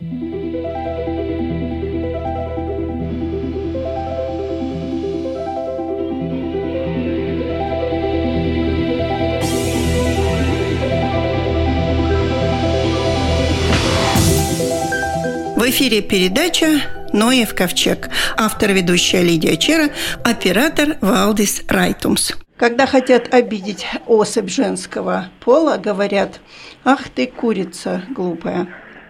В эфире передача «Ноев ковчег». Автор ведущая Лидия Чера, оператор Валдис Райтумс. Когда хотят обидеть особь женского пола, говорят «Ах ты, курица глупая»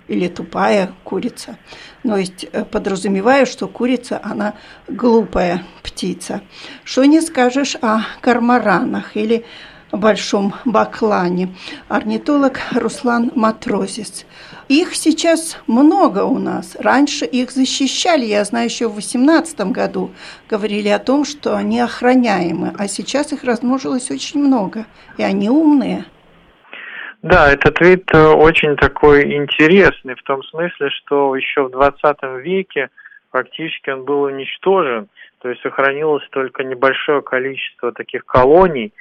или тупая курица. То есть э, подразумеваю, что курица, она глупая птица. Что не скажешь о кармаранах или большом баклане. Орнитолог Руслан Матрозец. Их сейчас много у нас. Раньше их защищали, я знаю, еще в 2018 году говорили о том, что они охраняемы, а сейчас их размножилось очень много, и они умные. Да, этот вид э, очень такой интересный в том смысле, что еще в 20 веке фактически он был уничтожен, то есть сохранилось только небольшое количество таких колоний,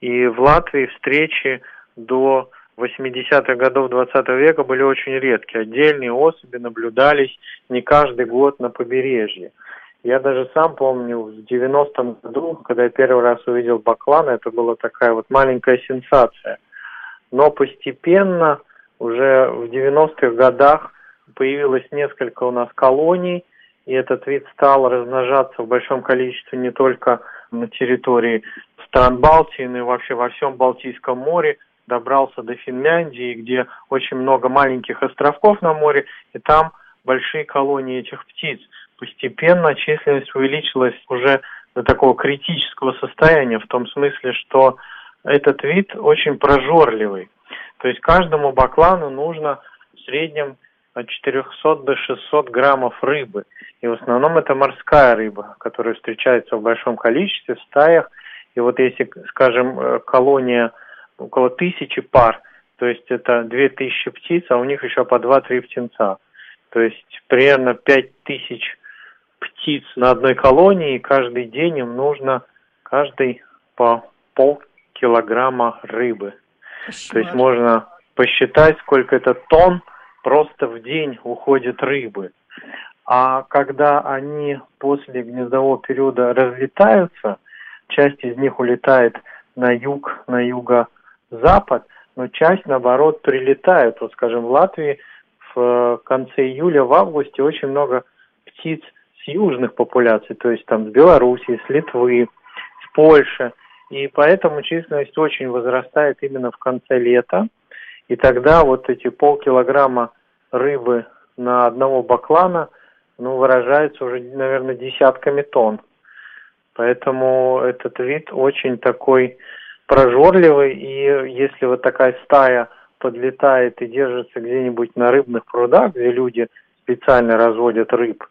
и в Латвии встречи до 80-х годов 20 века были очень редкие. Отдельные особи наблюдались не каждый год на побережье. Я даже сам помню, в 90-м году, когда я первый раз увидел баклана, это была такая вот маленькая сенсация. Но постепенно, уже в 90-х годах, появилось несколько у нас колоний, и этот вид стал размножаться в большом количестве не только на территории стран Балтии, но и вообще во всем Балтийском море, добрался до Финляндии, где очень много маленьких островков на море, и там большие колонии этих птиц. Постепенно численность увеличилась уже до такого критического состояния, в том смысле, что этот вид очень прожорливый. То есть каждому баклану нужно в среднем от 400 до 600 граммов рыбы. И в основном это морская рыба, которая встречается в большом количестве в стаях. И вот если, скажем, э, колония около тысячи пар, то есть это две тысячи птиц, а у них еще по два-три птенца. То есть примерно пять тысяч птиц на одной колонии, и каждый день им нужно каждый по полкилограмма рыбы. Кошмар. То есть можно посчитать, сколько это тонн просто в день уходит рыбы. А когда они после гнездового периода разлетаются, часть из них улетает на юг, на юго-запад, но часть, наоборот, прилетает. Вот, скажем, в Латвии в конце июля, в августе очень много птиц с южных популяций, то есть там с Белоруссии, с Литвы, с Польши. И поэтому численность очень возрастает именно в конце лета. И тогда вот эти полкилограмма рыбы на одного баклана, ну, выражаются уже, наверное, десятками тонн. Поэтому этот вид очень такой прожорливый, и если вот такая стая подлетает и держится где-нибудь на рыбных прудах, где люди специально разводят рыб,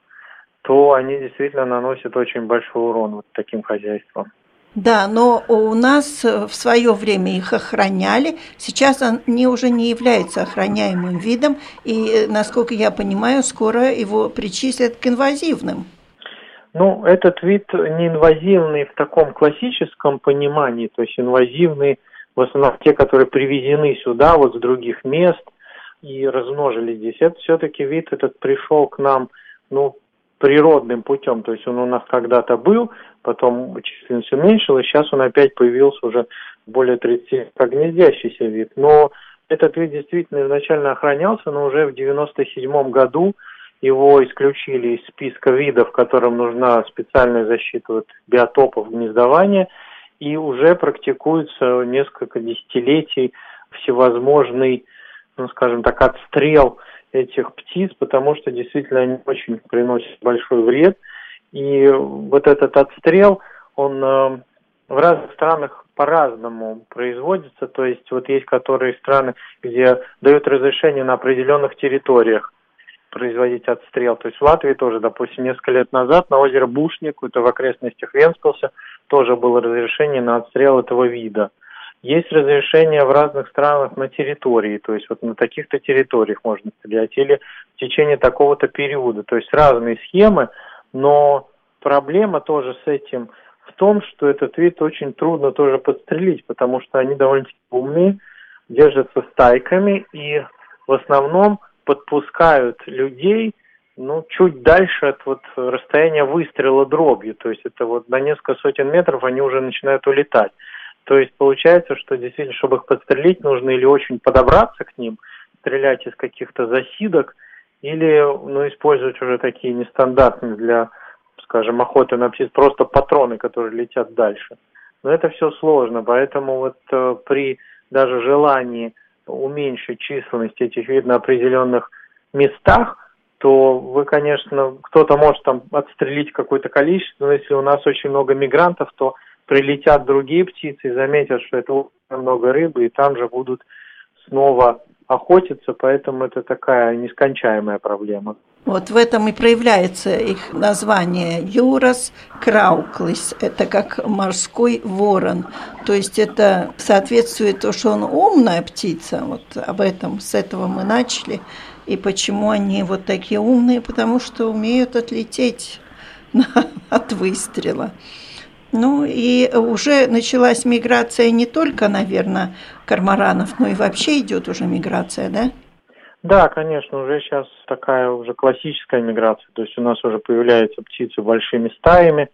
то они действительно наносят очень большой урон вот таким хозяйствам. Да, но у нас э, в свое время их охраняли. Сейчас они уже не являются охраняемым видом, и, э, насколько я понимаю, скоро его причислят к инвазивным. Ну, этот вид не инвазивный в таком классическом понимании, то есть инвазивный в основном те, которые привезены сюда вот с других мест и размножились здесь. Это все-таки вид этот пришел к нам, ну, природным путем, то есть он у нас когда-то был, потом численность уменьшилась, сейчас он опять появился уже более 30 как гнездящийся вид. Но этот вид действительно изначально охранялся, но уже в 97 году его исключили из списка видов, которым нужна специальная защита от биотопов гнездования, и уже практикуется несколько десятилетий всевозможный, ну, скажем так, отстрел этих птиц, потому что действительно они очень приносят большой вред. И вот этот отстрел, он э, в разных странах по-разному производится. То есть вот есть которые страны, где дают разрешение на определенных территориях производить отстрел. То есть в Латвии тоже, допустим, несколько лет назад на озеро Бушник, это в окрестностях Венспилса, тоже было разрешение на отстрел этого вида. Есть разрешение в разных странах на территории, то есть вот на таких-то территориях можно стрелять, или в течение такого-то периода. То есть разные схемы, но проблема тоже с этим в том, что этот вид очень трудно тоже подстрелить, потому что они довольно умные, держатся стайками и в основном подпускают людей ну, чуть дальше от вот расстояния выстрела дробью. То есть это вот на несколько сотен метров они уже начинают улетать. То есть получается, что действительно, чтобы их подстрелить, нужно или очень подобраться к ним, стрелять из каких-то засидок, или ну, использовать уже такие нестандартные для, скажем, охоты на птиц, просто патроны, которые летят дальше. Но это все сложно, поэтому вот э, при даже желании уменьшить численность этих видов на определенных местах, то вы, конечно, кто-то может там отстрелить какое-то количество, но если у нас очень много мигрантов, то прилетят другие птицы и заметят, что это много рыбы, и там же будут снова охотиться, поэтому это такая нескончаемая проблема. Вот в этом и проявляется их название Юрас крауклис. Это как морской ворон. То есть это соответствует то, что он умная птица. Вот об этом, с этого мы начали. И почему они вот такие умные? Потому что умеют отлететь от выстрела. Ну и уже началась миграция не только, наверное, корморанов, но и вообще идет уже миграция, да? Да, конечно, уже сейчас такая уже классическая миграция. То есть у нас уже появляются птицы большими стаями.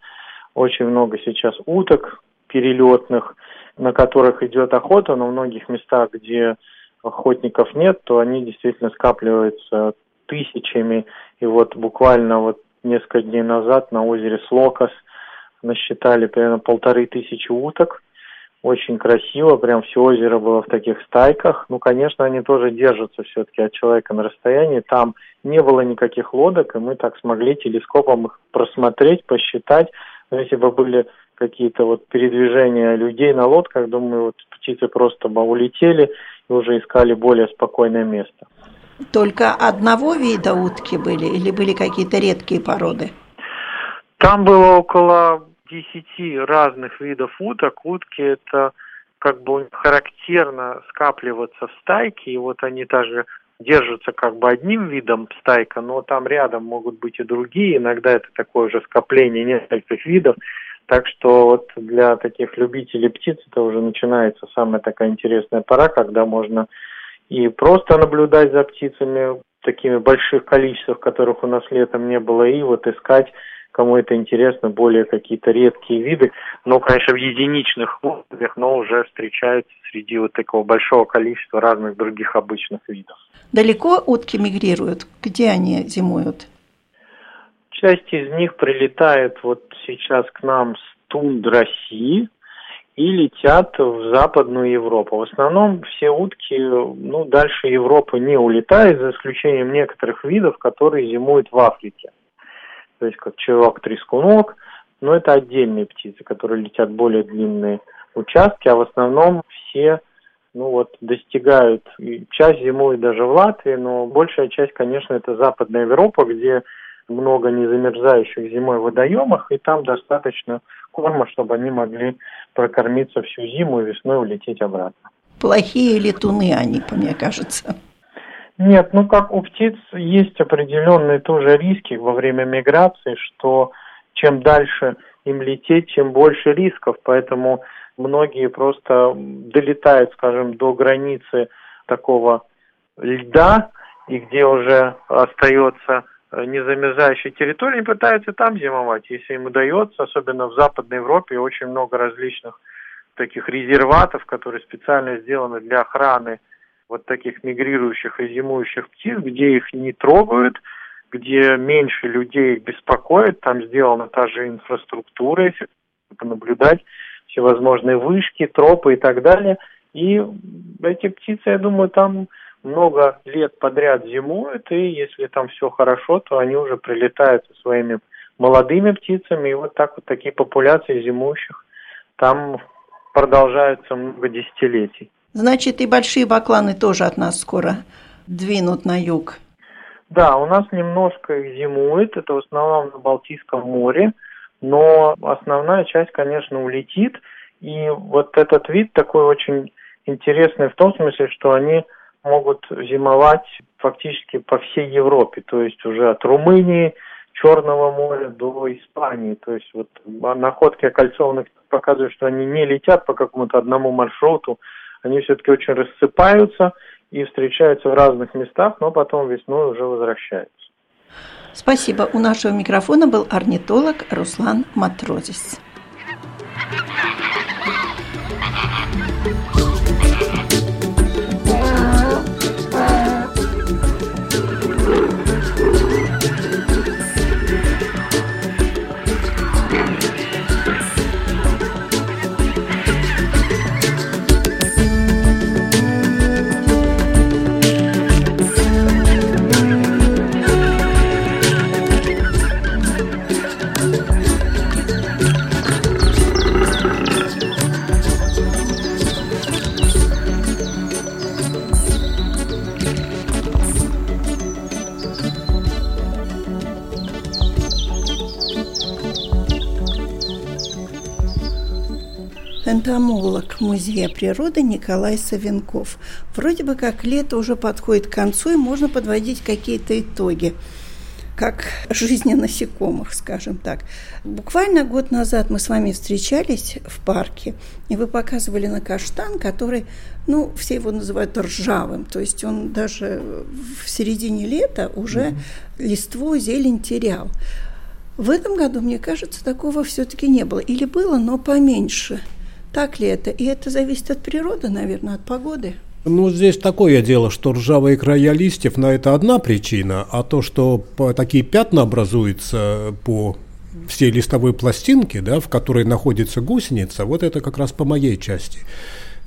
Очень много сейчас уток перелетных, на которых идет охота, но в многих местах, где охотников нет, то они действительно скапливаются тысячами. И вот буквально вот несколько дней назад на озере Слокос насчитали примерно полторы тысячи уток. Очень красиво, прям все озеро было в таких стайках. Ну, конечно, они тоже держатся все-таки от человека на расстоянии. Там не было никаких лодок, и мы так смогли телескопом их просмотреть, посчитать. Но если бы были какие-то вот передвижения людей на лодках, думаю, вот птицы просто бы улетели и уже искали более спокойное место. Только одного вида утки были или были какие-то редкие породы? Там было около десяти разных видов уток. Утки это как бы характерно скапливаться в стайке, и вот они также держатся как бы одним видом стайка, но там рядом могут быть и другие, иногда это такое же скопление нескольких видов, так что вот для таких любителей птиц это уже начинается самая такая интересная пора, когда можно и просто наблюдать за птицами такими больших количествах, которых у нас летом не было, и вот искать кому это интересно, более какие-то редкие виды, но, конечно, в единичных условиях, но уже встречаются среди вот такого большого количества разных других обычных видов. Далеко утки мигрируют? Где они зимуют? Часть из них прилетает вот сейчас к нам с тунд России и летят в Западную Европу. В основном все утки, ну, дальше Европы не улетают, за исключением некоторых видов, которые зимуют в Африке то есть как чувак-трескунок, но это отдельные птицы, которые летят более длинные участки, а в основном все ну вот, достигают, часть зимует даже в Латвии, но большая часть, конечно, это Западная Европа, где много незамерзающих зимой водоемах, и там достаточно корма, чтобы они могли прокормиться всю зиму и весной улететь обратно. Плохие летуны они, мне кажется. Нет, ну как у птиц есть определенные тоже риски во время миграции, что чем дальше им лететь, тем больше рисков, поэтому многие просто долетают, скажем, до границы такого льда, и где уже остается незамерзающая территория, и пытаются там зимовать. Если им удается, особенно в Западной Европе, очень много различных таких резерватов, которые специально сделаны для охраны вот таких мигрирующих и зимующих птиц, где их не трогают, где меньше людей их беспокоит, там сделана та же инфраструктура, если понаблюдать, всевозможные вышки, тропы и так далее. И эти птицы, я думаю, там много лет подряд зимуют, и если там все хорошо, то они уже прилетают со своими молодыми птицами, и вот так вот такие популяции зимующих там продолжаются много десятилетий. Значит, и большие бакланы тоже от нас скоро двинут на юг. Да, у нас немножко их зимует, это в основном на Балтийском море, но основная часть, конечно, улетит. И вот этот вид такой очень интересный в том смысле, что они могут зимовать фактически по всей Европе, то есть уже от Румынии, Черного моря до Испании. То есть вот находки окольцованных показывают, что они не летят по какому-то одному маршруту, они все-таки очень рассыпаются и встречаются в разных местах, но потом весной уже возвращаются. Спасибо. У нашего микрофона был орнитолог Руслан Матрозис. Музея природы Николай Савенков. Вроде бы как лето уже подходит к концу, и можно подводить какие-то итоги как жизни насекомых, скажем так. Буквально год назад мы с вами встречались в парке, и вы показывали на каштан, который, ну, все его называют ржавым, то есть он даже в середине лета уже mm-hmm. листву, зелень терял. В этом году, мне кажется, такого все-таки не было. Или было, но поменьше – так ли это? И это зависит от природы, наверное, от погоды. Ну, здесь такое дело, что ржавые края листьев, на это одна причина, а то, что такие пятна образуются по всей листовой пластинке, да, в которой находится гусеница, вот это как раз по моей части.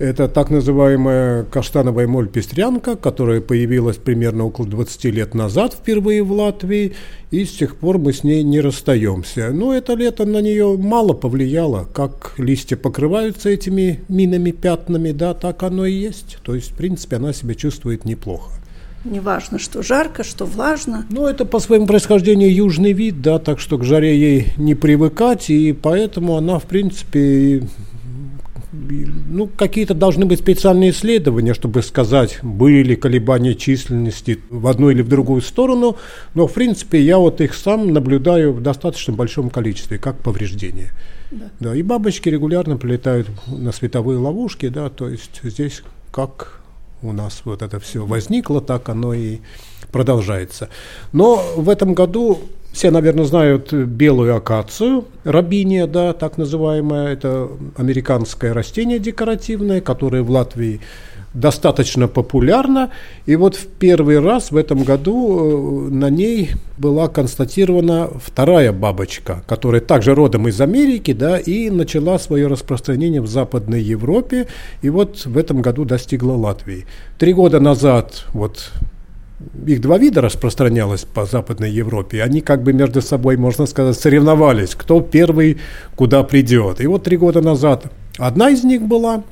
Это так называемая каштановая моль-пестрянка, которая появилась примерно около 20 лет назад впервые в Латвии, и с тех пор мы с ней не расстаемся. Но это лето на нее мало повлияло, как листья покрываются этими минами, пятнами, да, так оно и есть. То есть, в принципе, она себя чувствует неплохо. Неважно, что жарко, что влажно. Ну, это по своему происхождению южный вид, да, так что к жаре ей не привыкать, и поэтому она, в принципе, ну, какие-то должны быть специальные исследования, чтобы сказать, были ли колебания численности в одну или в другую сторону, но, в принципе, я вот их сам наблюдаю в достаточно большом количестве, как повреждения. Да. да, и бабочки регулярно прилетают на световые ловушки, да, то есть здесь как у нас вот это все возникло, так оно и продолжается. Но в этом году все, наверное, знают белую акацию, рабиния, да, так называемая. Это американское растение декоративное, которое в Латвии достаточно популярно. И вот в первый раз в этом году э, на ней была констатирована вторая бабочка, которая также родом из Америки, да, и начала свое распространение в Западной Европе, и вот в этом году достигла Латвии. Три года назад вот их два вида распространялось по Западной Европе. Они как бы между собой, можно сказать, соревновались, кто первый куда придет. И вот три года назад одна из них была,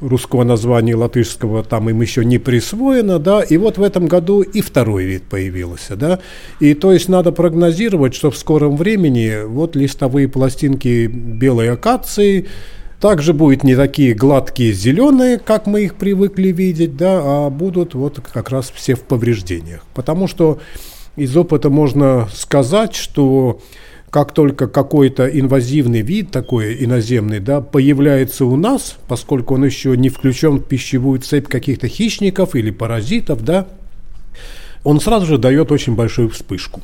русского названия латышского там им еще не присвоено, да, и вот в этом году и второй вид появился, да, и то есть надо прогнозировать, что в скором времени вот листовые пластинки белой акации – также будут не такие гладкие зеленые, как мы их привыкли видеть, да, а будут вот как раз все в повреждениях. Потому что из опыта можно сказать, что как только какой-то инвазивный вид, такой иноземный, да, появляется у нас, поскольку он еще не включен в пищевую цепь каких-то хищников или паразитов, да, он сразу же дает очень большую вспышку.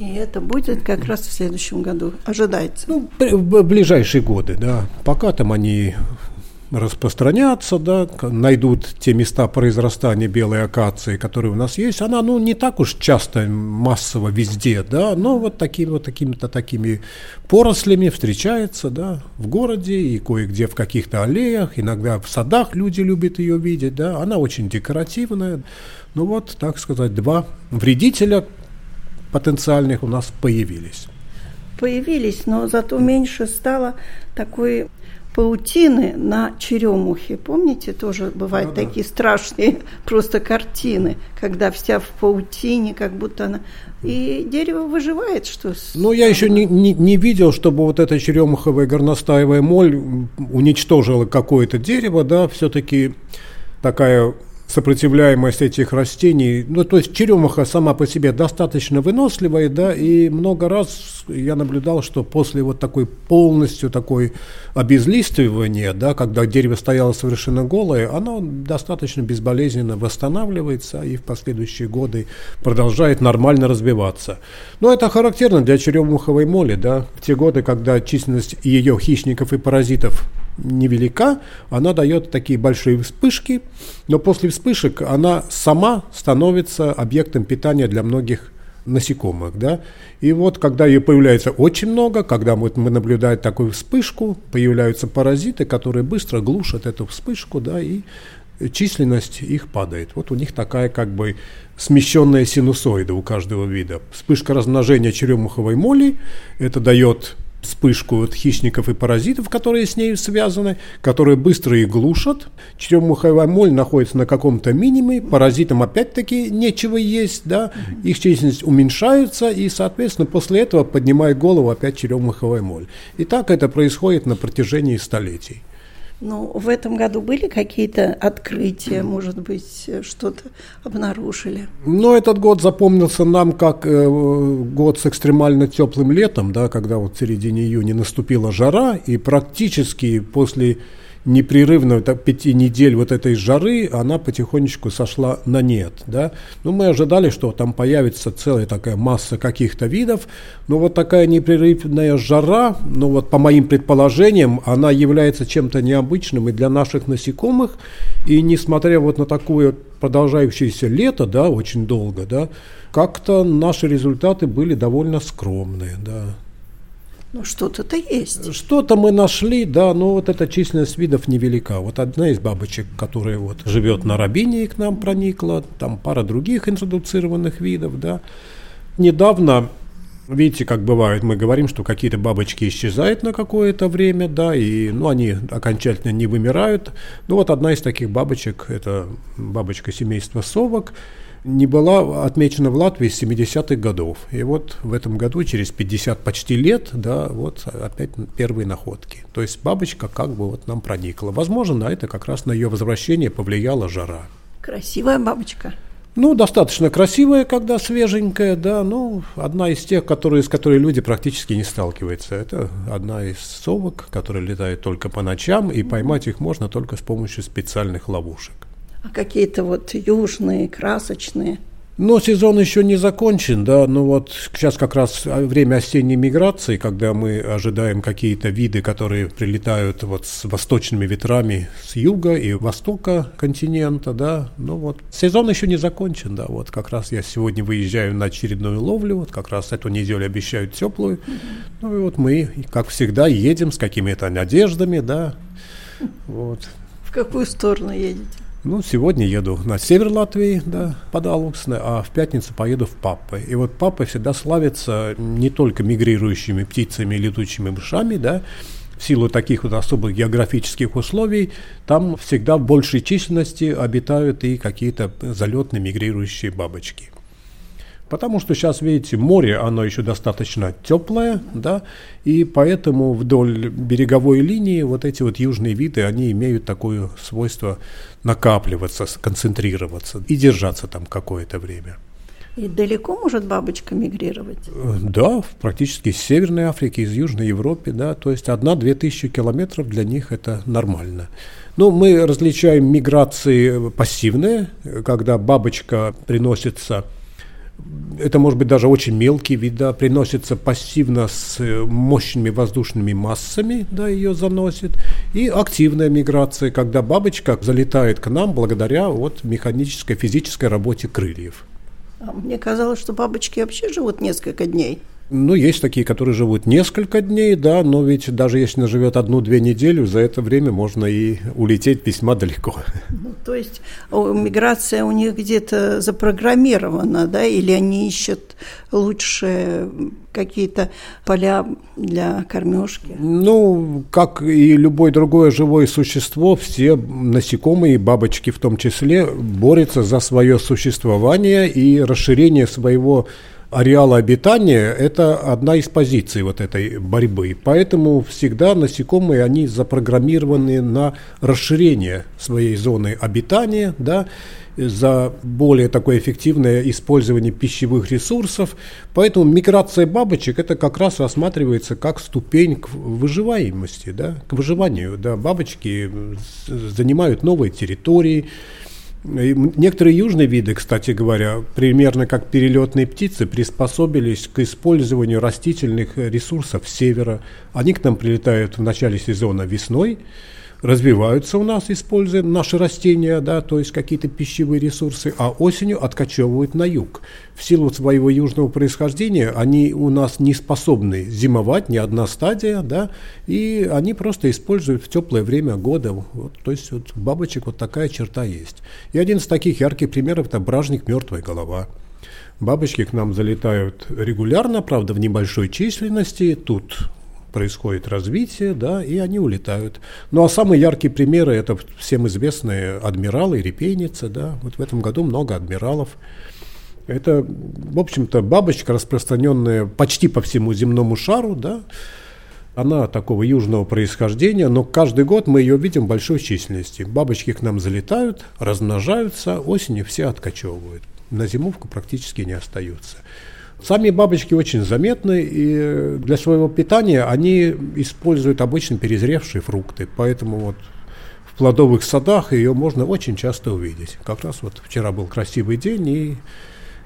И это будет как раз в следующем году, ожидается. Ну, в ближайшие годы, да. Пока там они распространятся, да, найдут те места произрастания белой акации, которые у нас есть. Она, ну, не так уж часто массово везде, да, но вот такими вот такими-то такими порослями встречается, да, в городе и кое-где в каких-то аллеях, иногда в садах люди любят ее видеть, да. Она очень декоративная. Ну вот, так сказать, два вредителя, потенциальных у нас появились. Появились, но зато меньше стало такой паутины на черемухе. Помните, тоже бывают ну, такие да. страшные просто картины, когда вся в паутине, как будто она... И дерево выживает, что... Ну, я еще не, не, не видел, чтобы вот эта черемуховая горностаевая моль уничтожила какое-то дерево, да, все-таки такая сопротивляемость этих растений. Ну, то есть черемуха сама по себе достаточно выносливая, да, и много раз я наблюдал, что после вот такой полностью такой обезлистывания, да, когда дерево стояло совершенно голое, оно достаточно безболезненно восстанавливается и в последующие годы продолжает нормально развиваться. Но это характерно для черемуховой моли, да, в те годы, когда численность ее хищников и паразитов невелика, она дает такие большие вспышки, но после вспышек она сама становится объектом питания для многих насекомых, да, и вот когда ее появляется очень много, когда вот мы наблюдаем такую вспышку, появляются паразиты, которые быстро глушат эту вспышку, да, и численность их падает. Вот у них такая как бы смещенная синусоида у каждого вида. Вспышка размножения черемуховой моли, это дает вспышку от хищников и паразитов, которые с ней связаны, которые быстро их глушат. Черемуховая моль находится на каком-то минимуме, паразитам опять-таки нечего есть, да, их численность уменьшается, и, соответственно, после этого поднимает голову опять черемуховая моль. И так это происходит на протяжении столетий. Ну, в этом году были какие-то открытия, может быть, что-то обнаружили? Ну, этот год запомнился нам как э, год с экстремально теплым летом, да, когда вот в середине июня наступила жара, и практически после непрерывно так, пяти недель вот этой жары, она потихонечку сошла на нет. Да? Ну, мы ожидали, что там появится целая такая масса каких-то видов, но вот такая непрерывная жара, ну вот по моим предположениям, она является чем-то необычным и для наших насекомых, и несмотря вот на такое продолжающееся лето, да, очень долго, да, как-то наши результаты были довольно скромные, да. Ну, что-то-то есть. Что-то мы нашли, да, но вот эта численность видов невелика. Вот одна из бабочек, которая вот живет на Рабине и к нам проникла, там пара других интродуцированных видов, да. Недавно, видите, как бывает, мы говорим, что какие-то бабочки исчезают на какое-то время, да, и, ну, они окончательно не вымирают. Ну, вот одна из таких бабочек, это бабочка семейства совок, не была отмечена в Латвии с 70-х годов. И вот в этом году, через 50 почти лет, да, вот опять первые находки. То есть бабочка как бы вот нам проникла. Возможно, на это как раз на ее возвращение повлияла жара. Красивая бабочка. Ну, достаточно красивая, когда свеженькая, да, ну, одна из тех, которые, с которой люди практически не сталкиваются. Это одна из совок, которая летает только по ночам, и поймать их можно только с помощью специальных ловушек какие-то вот южные, красочные. Но сезон еще не закончен, да, но вот сейчас как раз время осенней миграции, когда мы ожидаем какие-то виды, которые прилетают вот с восточными ветрами с юга и востока континента, да, ну вот сезон еще не закончен, да, вот как раз я сегодня выезжаю на очередную ловлю, вот как раз эту неделю обещают теплую, ну и вот мы, как всегда, едем с какими-то надеждами, да, вот. В какую сторону едете? Ну, сегодня еду на север Латвии, да, под Алуксне, а в пятницу поеду в Паппы. И вот Паппы всегда славится не только мигрирующими птицами и летучими мышами, да, в силу таких вот особых географических условий, там всегда в большей численности обитают и какие-то залетные мигрирующие бабочки. Потому что сейчас, видите, море, оно еще достаточно теплое, да, и поэтому вдоль береговой линии вот эти вот южные виды, они имеют такое свойство накапливаться, концентрироваться и держаться там какое-то время. И далеко может бабочка мигрировать? Э, да, практически из Северной Африки, из Южной Европы, да, то есть одна-две тысячи километров для них это нормально. Ну, мы различаем миграции пассивные, когда бабочка приносится это может быть даже очень мелкий вид, да, приносится пассивно с э, мощными воздушными массами, да, ее заносит, и активная миграция, когда бабочка залетает к нам благодаря вот механической, физической работе крыльев. А мне казалось, что бабочки вообще живут несколько дней. Ну, есть такие, которые живут несколько дней, да, но ведь даже если она живет одну-две недели, за это время можно и улететь весьма далеко. Ну, то есть миграция у них где-то запрограммирована, да, или они ищут лучше какие-то поля для кормежки? Ну, как и любое другое живое существо, все насекомые, бабочки в том числе, борются за свое существование и расширение своего ареала обитания – это одна из позиций вот этой борьбы. Поэтому всегда насекомые, они запрограммированы на расширение своей зоны обитания, да, за более такое эффективное использование пищевых ресурсов. Поэтому миграция бабочек это как раз рассматривается как ступень к выживаемости, да, к выживанию. Да. Бабочки занимают новые территории, и некоторые южные виды, кстати говоря, примерно как перелетные птицы, приспособились к использованию растительных ресурсов севера. Они к нам прилетают в начале сезона весной, развиваются у нас, используя наши растения, да, то есть какие-то пищевые ресурсы, а осенью откачевывают на юг. В силу своего южного происхождения они у нас не способны зимовать, ни одна стадия, да, и они просто используют в теплое время года. Вот, то есть вот бабочек вот такая черта есть. И один из таких ярких примеров – это бражник «Мертвая голова». Бабочки к нам залетают регулярно, правда, в небольшой численности. Тут происходит развитие, да, и они улетают. Ну а самые яркие примеры это всем известные адмиралы репейницы, да. Вот в этом году много адмиралов. Это, в общем-то, бабочка, распространенная почти по всему земному шару, да. Она такого южного происхождения, но каждый год мы ее видим в большой численности. Бабочки к нам залетают, размножаются, осенью все откачевывают. На зимовку практически не остаются. Сами бабочки очень заметны, и для своего питания они используют обычно перезревшие фрукты, поэтому вот в плодовых садах ее можно очень часто увидеть. Как раз вот вчера был красивый день, и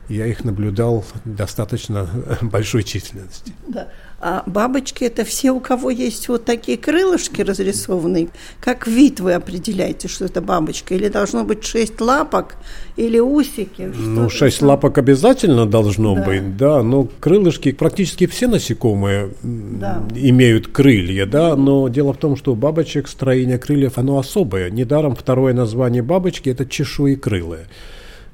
я их наблюдал достаточно большой численности. Да. А бабочки это все, у кого есть вот такие крылышки разрисованные. Как вид вы определяете, что это бабочка? Или должно быть шесть лапок, или усики? ну, шесть это? лапок обязательно должно да. быть, да. Но крылышки, практически все насекомые да. имеют крылья, да. Но дело в том, что у бабочек строение крыльев, оно особое. Недаром второе название бабочки – это чешуекрылые.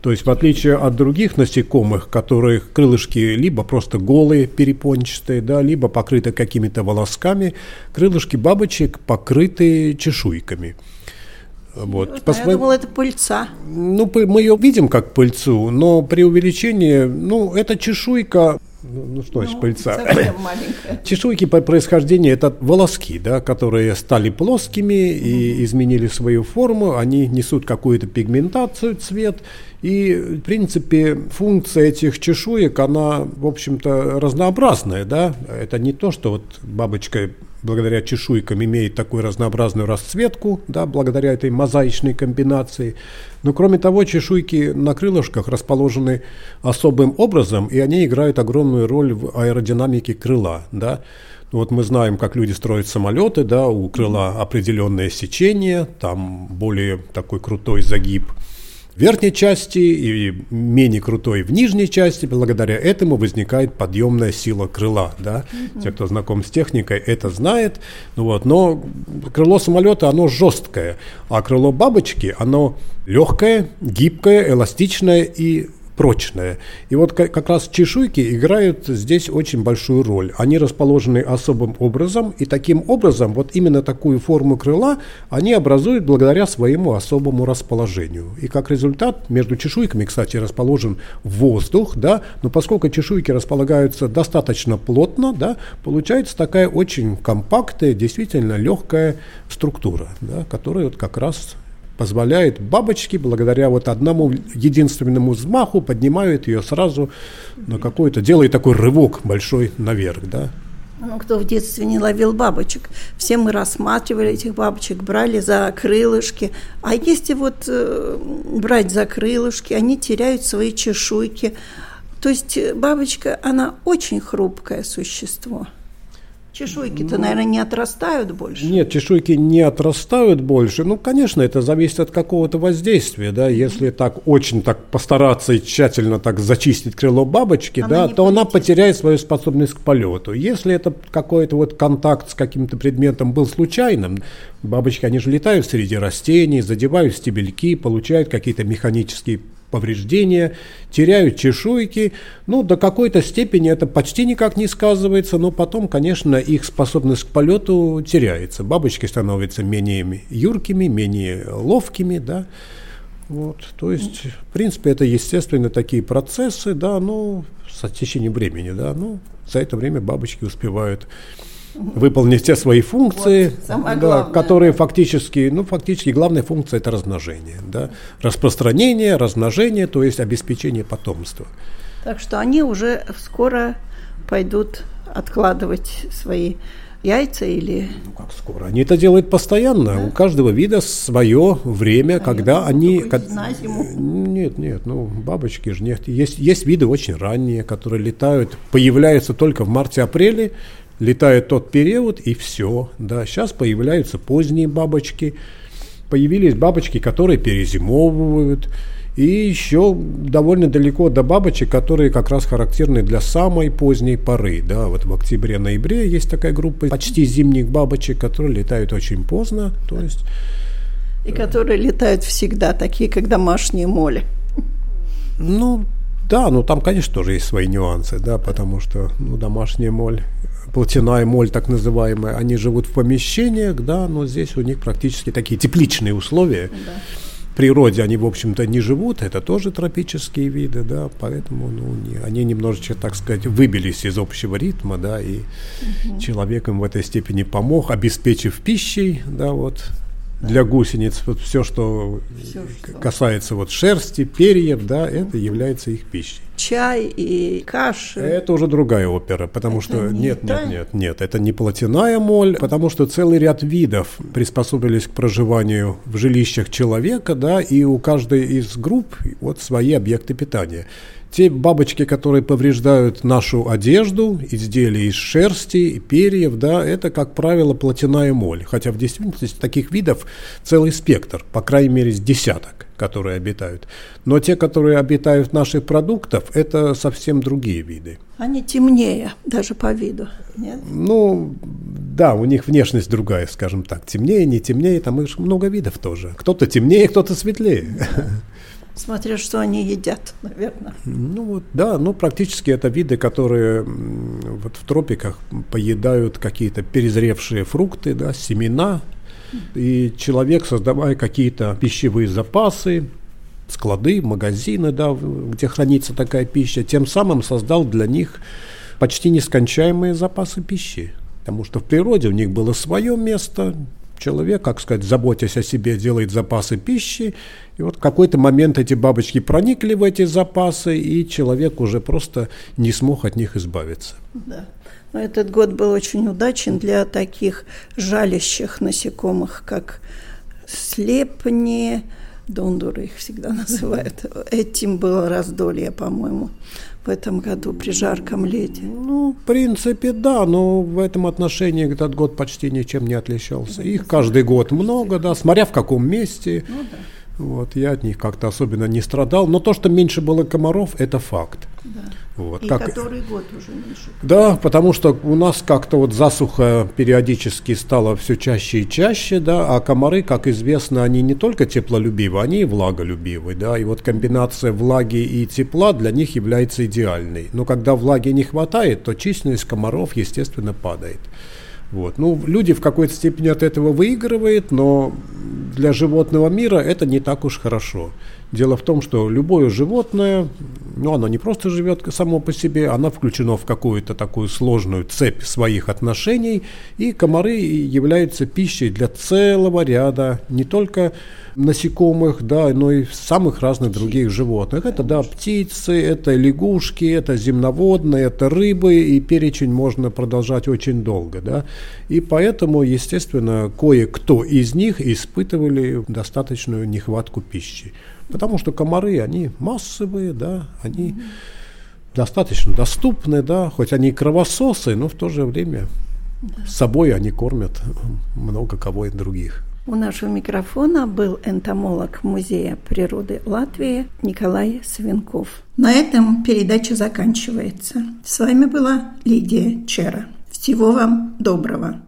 То есть в отличие от других насекомых, которых крылышки либо просто голые, перепончатые, да, либо покрыты какими-то волосками, крылышки бабочек покрыты чешуйками. Вот. Ну, По я думала, это пыльца. Ну, мы ее видим как пыльцу, но при увеличении, ну, эта чешуйка ну, ну что значит ну, пыльца? Чешуйки по происхождению это волоски, да, которые стали плоскими и изменили свою форму. Они несут какую-то пигментацию, цвет. И, в принципе, функция этих чешуек, она, в общем-то, разнообразная, да. Это не то, что вот бабочка благодаря чешуйкам имеет такую разнообразную расцветку, да, благодаря этой мозаичной комбинации. Но, кроме того, чешуйки на крылышках расположены особым образом, и они играют огромную роль в аэродинамике крыла, да. Вот мы знаем, как люди строят самолеты, да, у крыла определенное сечение, там более такой крутой загиб – верхней части и менее крутой в нижней части. Благодаря этому возникает подъемная сила крыла. Да? Mm-hmm. Те, кто знаком с техникой, это знает. Ну, вот, но крыло самолета, оно жесткое, а крыло бабочки, оно легкое, гибкое, эластичное и прочная. И вот как раз чешуйки играют здесь очень большую роль. Они расположены особым образом, и таким образом вот именно такую форму крыла они образуют благодаря своему особому расположению. И как результат между чешуйками, кстати, расположен воздух, да, но поскольку чешуйки располагаются достаточно плотно, да, получается такая очень компактная, действительно легкая структура, да, которая вот как раз позволяет бабочке, благодаря вот одному единственному взмаху, поднимают ее сразу на какой-то, делает такой рывок большой наверх, да. Ну, кто в детстве не ловил бабочек, все мы рассматривали этих бабочек, брали за крылышки. А если вот э, брать за крылышки, они теряют свои чешуйки. То есть э, бабочка, она очень хрупкое существо. Чешуйки-то, ну, наверное, не отрастают больше? Нет, чешуйки не отрастают больше. Ну, конечно, это зависит от какого-то воздействия, да. Если так очень так постараться и тщательно так зачистить крыло бабочки, она да, то она потеряет свою способность к полету. Если это какой-то вот контакт с каким-то предметом был случайным, бабочки, они же летают среди растений, задевают стебельки, получают какие-то механические повреждения, теряют чешуйки. Ну, до какой-то степени это почти никак не сказывается, но потом, конечно, их способность к полету теряется. Бабочки становятся менее юркими, менее ловкими, да. Вот, то есть, в принципе, это естественно такие процессы, да, но с течением времени, да, ну, за это время бабочки успевают выполнить все свои функции, вот, да, которые фактически, ну, фактически главная функция это размножение, да, распространение, размножение, то есть обеспечение потомства. Так что они уже скоро пойдут откладывать свои яйца или... Ну, как скоро? Они это делают постоянно. Да? У каждого вида свое время, а когда они... На зиму. Нет, нет, ну, бабочки же нет. Есть, есть виды очень ранние, которые летают, появляются только в марте-апреле, летает тот период, и все. Да, сейчас появляются поздние бабочки. Появились бабочки, которые перезимовывают. И еще довольно далеко до бабочек, которые как раз характерны для самой поздней поры. Да, вот в октябре-ноябре есть такая группа почти зимних бабочек, которые летают очень поздно. То есть, и которые летают всегда, такие как домашние моли. Ну, да, ну там, конечно, тоже есть свои нюансы, да, потому что ну, домашняя моль, плотяная моль так называемая, они живут в помещениях, да, но здесь у них практически такие тепличные условия. Да природе они, в общем-то, не живут, это тоже тропические виды, да, поэтому ну, не, они немножечко, так сказать, выбились из общего ритма, да, и угу. человек им в этой степени помог, обеспечив пищей, да, вот, для гусениц вот все, что все, что касается вот шерсти, перьев, да, это является их пищей. Чай и каши. Это уже другая опера, потому это что не нет, нет, нет, нет, это не плотяная моль, потому что целый ряд видов приспособились к проживанию в жилищах человека, да, и у каждой из групп вот свои объекты питания. Те бабочки, которые повреждают нашу одежду, изделия из шерсти, перьев, да, это, как правило, плотяная моль. Хотя в действительности таких видов целый спектр, по крайней мере, с десяток, которые обитают. Но те, которые обитают в наших продуктах, это совсем другие виды. Они темнее, даже по виду, нет? Ну, да, у них внешность другая, скажем так. Темнее, не темнее, там их много видов тоже. Кто-то темнее, кто-то светлее. Смотря что они едят, наверное. Ну вот, да, ну практически это виды, которые вот в тропиках поедают какие-то перезревшие фрукты, да, семена. И человек, создавая какие-то пищевые запасы, склады, магазины, да, где хранится такая пища, тем самым создал для них почти нескончаемые запасы пищи. Потому что в природе у них было свое место, человек, как сказать, заботясь о себе, делает запасы пищи, и вот в какой-то момент эти бабочки проникли в эти запасы, и человек уже просто не смог от них избавиться. Да. Но этот год был очень удачен для таких жалящих насекомых, как слепни, дондуры их всегда называют. Этим было раздолье, по-моему в этом году при жарком лете? Ну, в принципе, да, но в этом отношении этот год почти ничем не отличался. Их каждый год много, да, смотря в каком месте. Ну, да. Вот, я от них как-то особенно не страдал. Но то, что меньше было комаров, это факт. Да. Вот, И как... который год уже меньше. Да, потому что у нас как-то вот засуха периодически стало все чаще и чаще, да, а комары, как известно, они не только теплолюбивы, они и влаголюбивы, да, и вот комбинация влаги и тепла для них является идеальной. Но когда влаги не хватает, то численность комаров, естественно, падает. Вот. Ну, люди в какой-то степени от этого выигрывают, но для животного мира это не так уж хорошо. Дело в том, что любое животное, ну, оно не просто живет само по себе, оно включено в какую-то такую сложную цепь своих отношений, и комары являются пищей для целого ряда не только насекомых, да, но и самых разных других животных. Это, да, птицы, это лягушки, это земноводные, это рыбы, и перечень можно продолжать очень долго, да. И поэтому, естественно, кое-кто из них испытывали достаточную нехватку пищи. Потому что комары, они массовые, да, они mm-hmm. достаточно доступны, да, хоть они и кровососы, но в то же время да. собой они кормят много кого и других. У нашего микрофона был энтомолог Музея природы Латвии Николай Свинков. На этом передача заканчивается. С вами была Лидия Чера. Всего вам доброго.